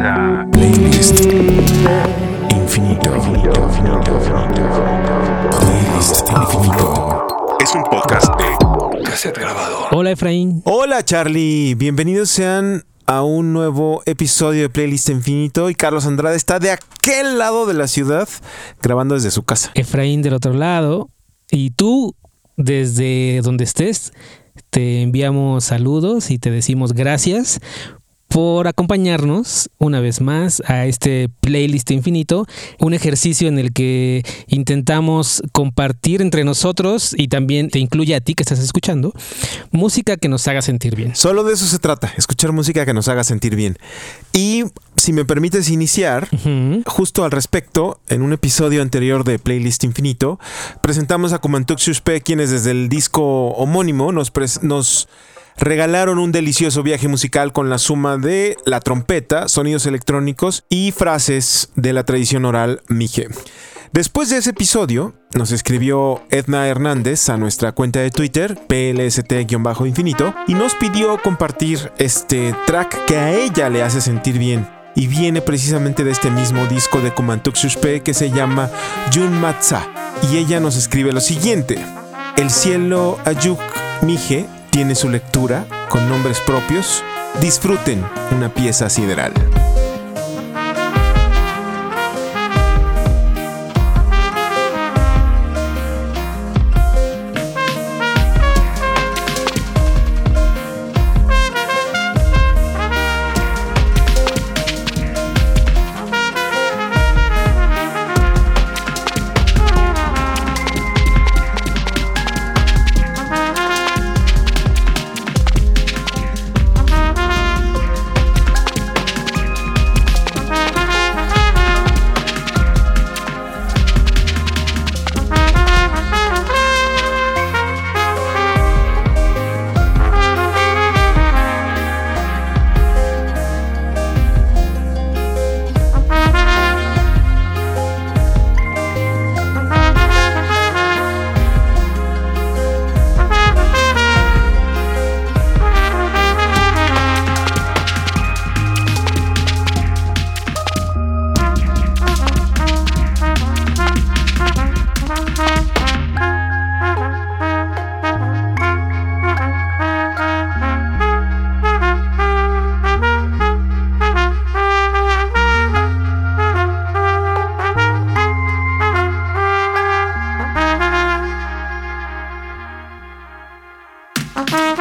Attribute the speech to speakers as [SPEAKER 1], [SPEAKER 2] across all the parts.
[SPEAKER 1] Playlist Infinito. Playlist Infinito. Es un podcast de cassette grabado.
[SPEAKER 2] Hola Efraín.
[SPEAKER 3] Hola Charlie, bienvenidos sean a un nuevo episodio de Playlist Infinito y Carlos Andrade está de aquel lado de la ciudad grabando desde su casa.
[SPEAKER 2] Efraín del otro lado. Y tú, desde donde estés, te enviamos saludos y te decimos gracias por acompañarnos una vez más a este playlist infinito, un ejercicio en el que intentamos compartir entre nosotros y también te incluye a ti que estás escuchando, música que nos haga sentir bien.
[SPEAKER 3] Solo de eso se trata, escuchar música que nos haga sentir bien. Y si me permites iniciar, justo al respecto, en un episodio anterior de Playlist Infinito, presentamos a P, quienes desde el disco homónimo nos, nos regalaron un delicioso viaje musical con la suma de la trompeta, sonidos electrónicos y frases de la tradición oral mije. Después de ese episodio, nos escribió Edna Hernández a nuestra cuenta de Twitter, plst-infinito, y nos pidió compartir este track que a ella le hace sentir bien. Y viene precisamente de este mismo disco de Kumantuxius P que se llama Jun Matza. Y ella nos escribe lo siguiente. El cielo Ayuk Mije tiene su lectura con nombres propios. Disfruten una pieza sideral. Oh.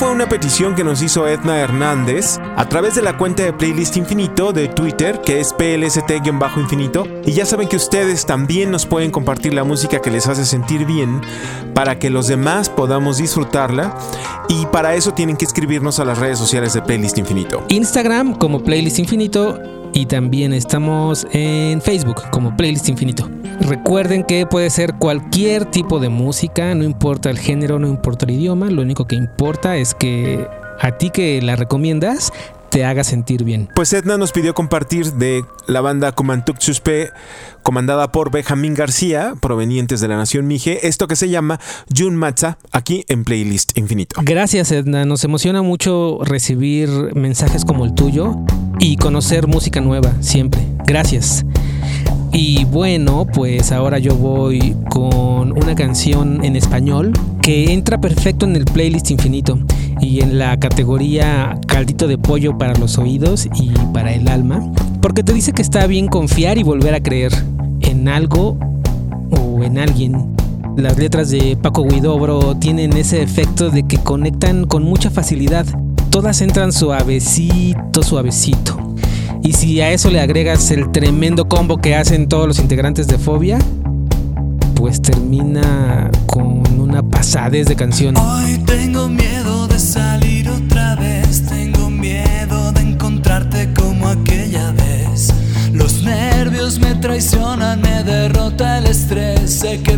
[SPEAKER 3] Fue una petición que nos hizo Edna Hernández a través de la cuenta de Playlist Infinito de Twitter, que es PLST-Infinito. Y ya saben que ustedes también nos pueden compartir la música que les hace sentir bien para que los demás podamos disfrutarla. Y para eso tienen que escribirnos a las redes sociales de Playlist Infinito.
[SPEAKER 2] Instagram como Playlist Infinito y también estamos en Facebook como Playlist Infinito. Recuerden que puede ser cualquier tipo de música, no importa el género, no importa el idioma, lo único que importa es que a ti que la recomiendas te haga sentir bien.
[SPEAKER 3] Pues Edna nos pidió compartir de la banda Comantuk Chuspe, comandada por Benjamín García, provenientes de la nación Mije, esto que se llama Jun Matza, aquí en Playlist Infinito.
[SPEAKER 2] Gracias Edna, nos emociona mucho recibir mensajes como el tuyo y conocer música nueva, siempre. Gracias. Y bueno, pues ahora yo voy con una canción en español que entra perfecto en el playlist infinito y en la categoría caldito de pollo para los oídos y para el alma, porque te dice que está bien confiar y volver a creer en algo o en alguien. Las letras de Paco Guidobro tienen ese efecto de que conectan con mucha facilidad. Todas entran suavecito, suavecito. Y si a eso le agregas el tremendo combo que hacen todos los integrantes de Fobia, pues termina con una pasadez de canción.
[SPEAKER 4] Hoy tengo miedo de salir otra vez, tengo miedo de encontrarte como aquella vez. Los nervios me traicionan, me derrota el estrés, sé que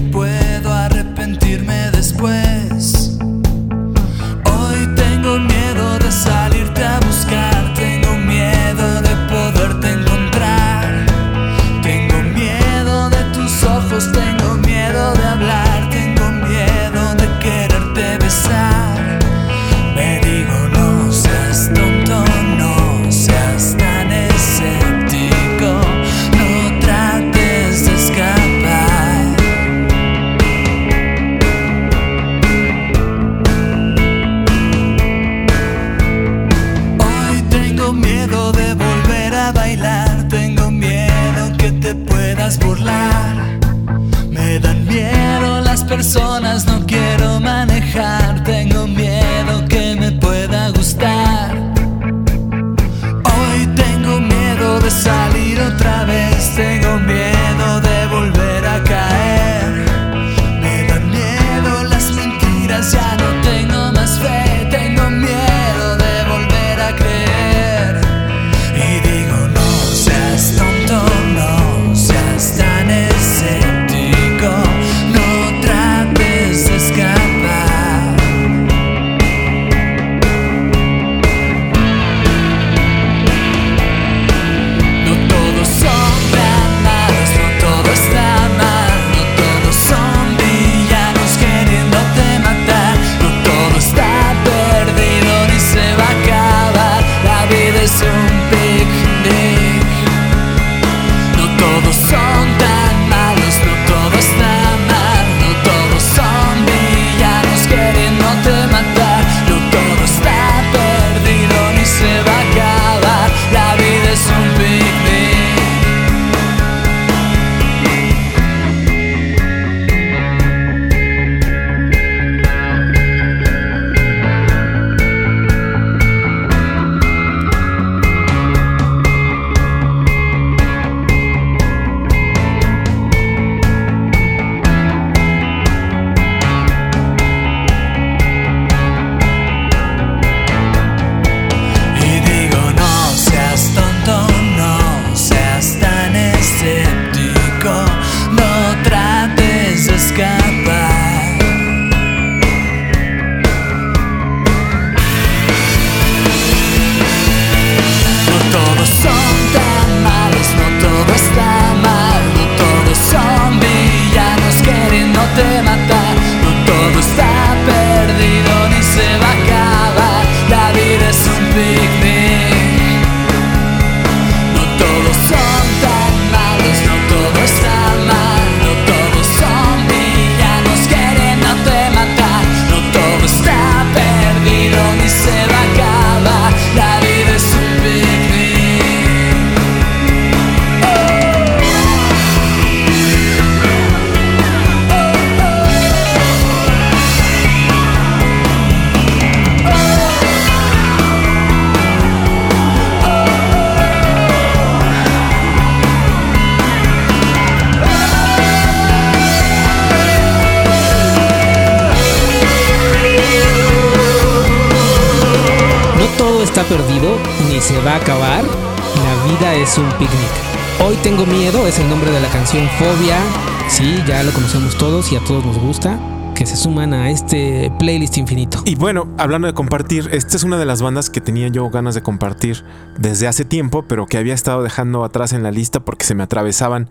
[SPEAKER 2] es un picnic. Hoy tengo miedo es el nombre de la canción Fobia. Sí, ya lo conocemos todos y a todos nos gusta. Que se suman a este playlist infinito.
[SPEAKER 3] Y bueno, hablando de compartir, esta es una de las bandas que tenía yo ganas de compartir desde hace tiempo, pero que había estado dejando atrás en la lista porque se me atravesaban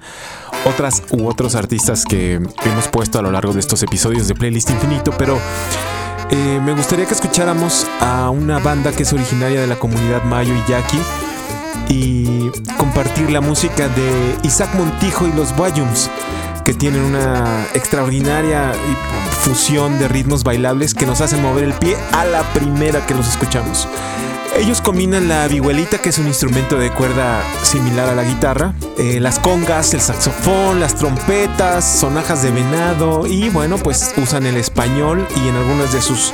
[SPEAKER 3] otras u otros artistas que hemos puesto a lo largo de estos episodios de Playlist Infinito, pero eh, me gustaría que escucháramos a una banda que es originaria de la comunidad Mayo y Yaqui y compartir la música de Isaac Montijo y los Bayums, que tienen una extraordinaria fusión de ritmos bailables que nos hacen mover el pie a la primera que los escuchamos. Ellos combinan la vihuelita, que es un instrumento de cuerda similar a la guitarra, eh, las congas, el saxofón, las trompetas, sonajas de venado y bueno, pues usan el español y en algunas de sus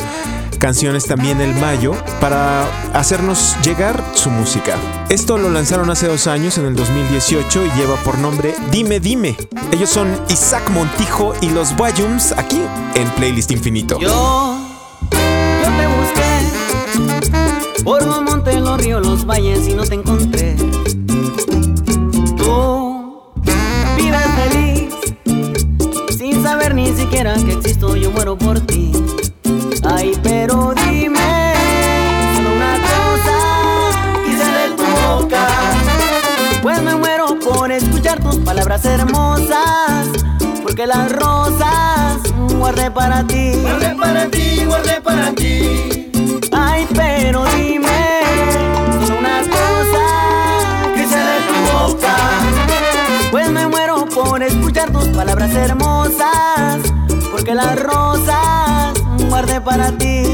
[SPEAKER 3] canciones también el mayo para hacernos llegar su música. Esto lo lanzaron hace dos años, en el 2018, y lleva por nombre Dime Dime. Ellos son Isaac Montijo y los Bayums aquí en Playlist Infinito.
[SPEAKER 5] Yo, yo te busqué por los montes, los ríos, los valles y no te encontré. Tú vives feliz sin saber ni siquiera que existo, yo muero por ti. Ay, pero dime solo una cosa, quise de tu boca. Pues me muero por escuchar tus palabras hermosas, porque las rosas guardé para ti.
[SPEAKER 6] Guardé para ti, guardé para ti.
[SPEAKER 5] Ay, pero dime solo una cosa,
[SPEAKER 6] Quise de tu boca.
[SPEAKER 5] pues me muero por escuchar tus palabras hermosas, porque las rosas guardé para ti.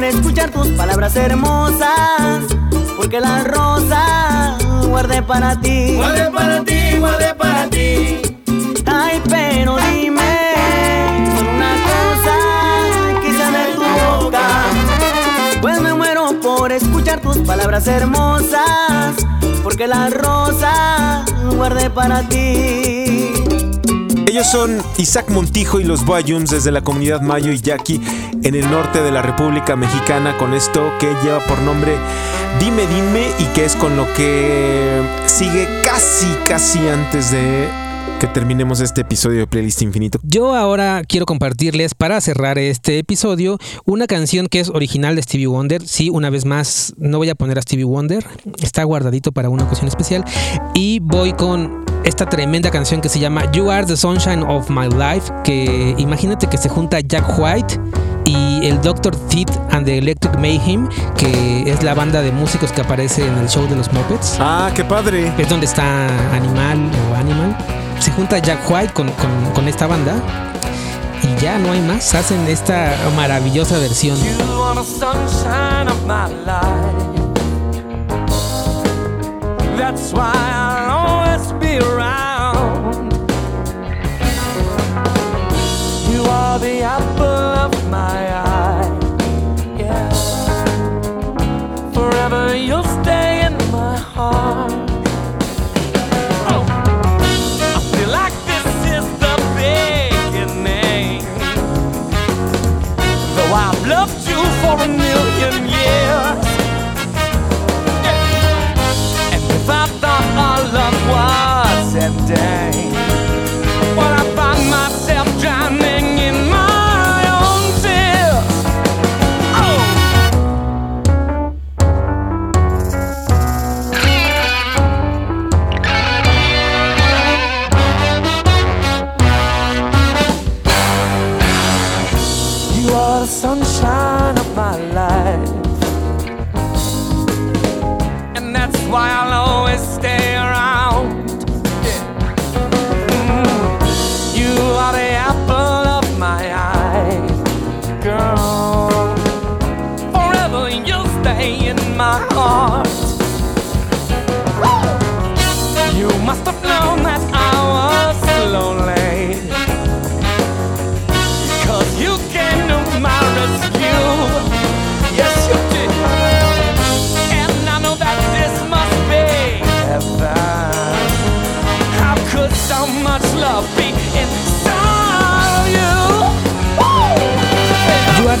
[SPEAKER 5] Por escuchar tus palabras hermosas, porque las rosas guardé para ti.
[SPEAKER 6] Guardé para ti, guardé para ti.
[SPEAKER 5] Ay, pero dime solo una cosa, quise de tu boca. Pues me muero por escuchar tus palabras hermosas, porque las rosas guardé para ti.
[SPEAKER 3] Ellos son Isaac Montijo y los Bayums desde la comunidad Mayo y Yaqui en el norte de la República Mexicana con esto que lleva por nombre Dime Dime y que es con lo que sigue casi casi antes de que terminemos este episodio de Playlist Infinito.
[SPEAKER 2] Yo ahora quiero compartirles para cerrar este episodio una canción que es original de Stevie Wonder. Sí, una vez más, no voy a poner a Stevie Wonder, está guardadito para una ocasión especial. Y voy con esta tremenda canción que se llama You Are the Sunshine of My Life, que imagínate que se junta Jack White y el Dr. Teeth and the Electric Mayhem, que es la banda de músicos que aparece en el show de los Muppets.
[SPEAKER 3] Ah, qué padre.
[SPEAKER 2] Es donde está Animal o Animal. Se junta Jack White con, con- esta banda y ya no hay más. Hacen esta maravillosa versión.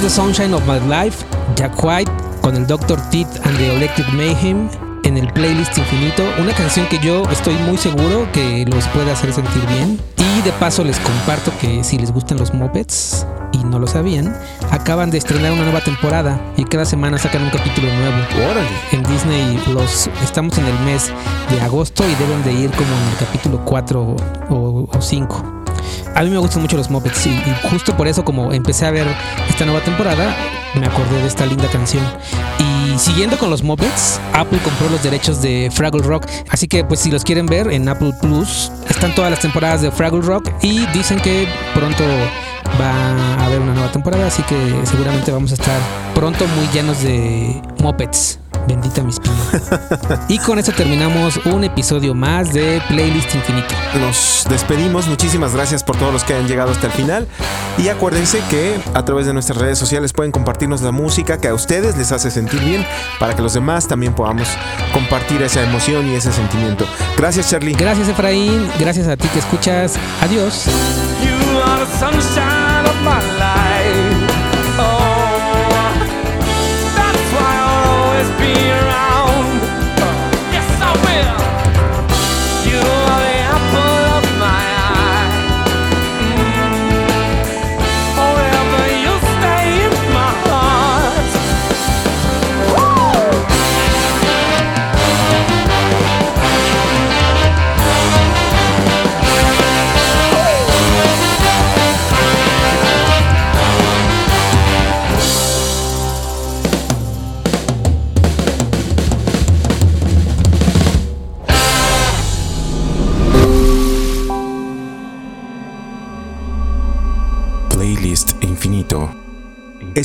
[SPEAKER 7] Sunshine of My Life,
[SPEAKER 2] Jack White con el Dr. Teeth and the Electric Mayhem en el playlist infinito. Una canción que yo estoy muy seguro que los puede hacer sentir bien. Y de paso les comparto que si les gustan los mopeds y no lo sabían, acaban de estrenar una nueva temporada y cada semana sacan un capítulo nuevo.
[SPEAKER 3] Órale.
[SPEAKER 2] En Disney Plus estamos en el mes de agosto y deben de ir como en el capítulo 4 o, 5. A mí me gustan mucho los Muppets y, justo por eso como empecé a ver esta nueva temporada, me acordé de esta linda canción. Y siguiendo con los Muppets, Apple compró los derechos de Fraggle Rock. Así que pues si los quieren ver en Apple Plus, están todas las temporadas de Fraggle Rock y dicen que pronto va a haber una nueva temporada, así que seguramente vamos a estar pronto muy llenos de Muppets. Bendita mis pinos. y con eso terminamos un episodio más de Playlist Infinito.
[SPEAKER 3] Nos despedimos. Muchísimas gracias por todos los que han llegado hasta el final. Y acuérdense que a través de nuestras redes sociales pueden compartirnos la música que a ustedes les hace sentir bien para que los demás también podamos compartir esa emoción y ese sentimiento. Gracias, Charlie.
[SPEAKER 2] Gracias, Efraín. Gracias a ti que escuchas. Adiós.
[SPEAKER 7] You are the sunshine of my life.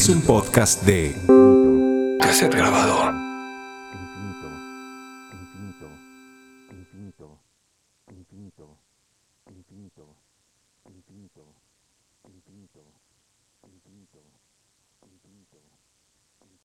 [SPEAKER 1] Es un podcast de cassette grabador.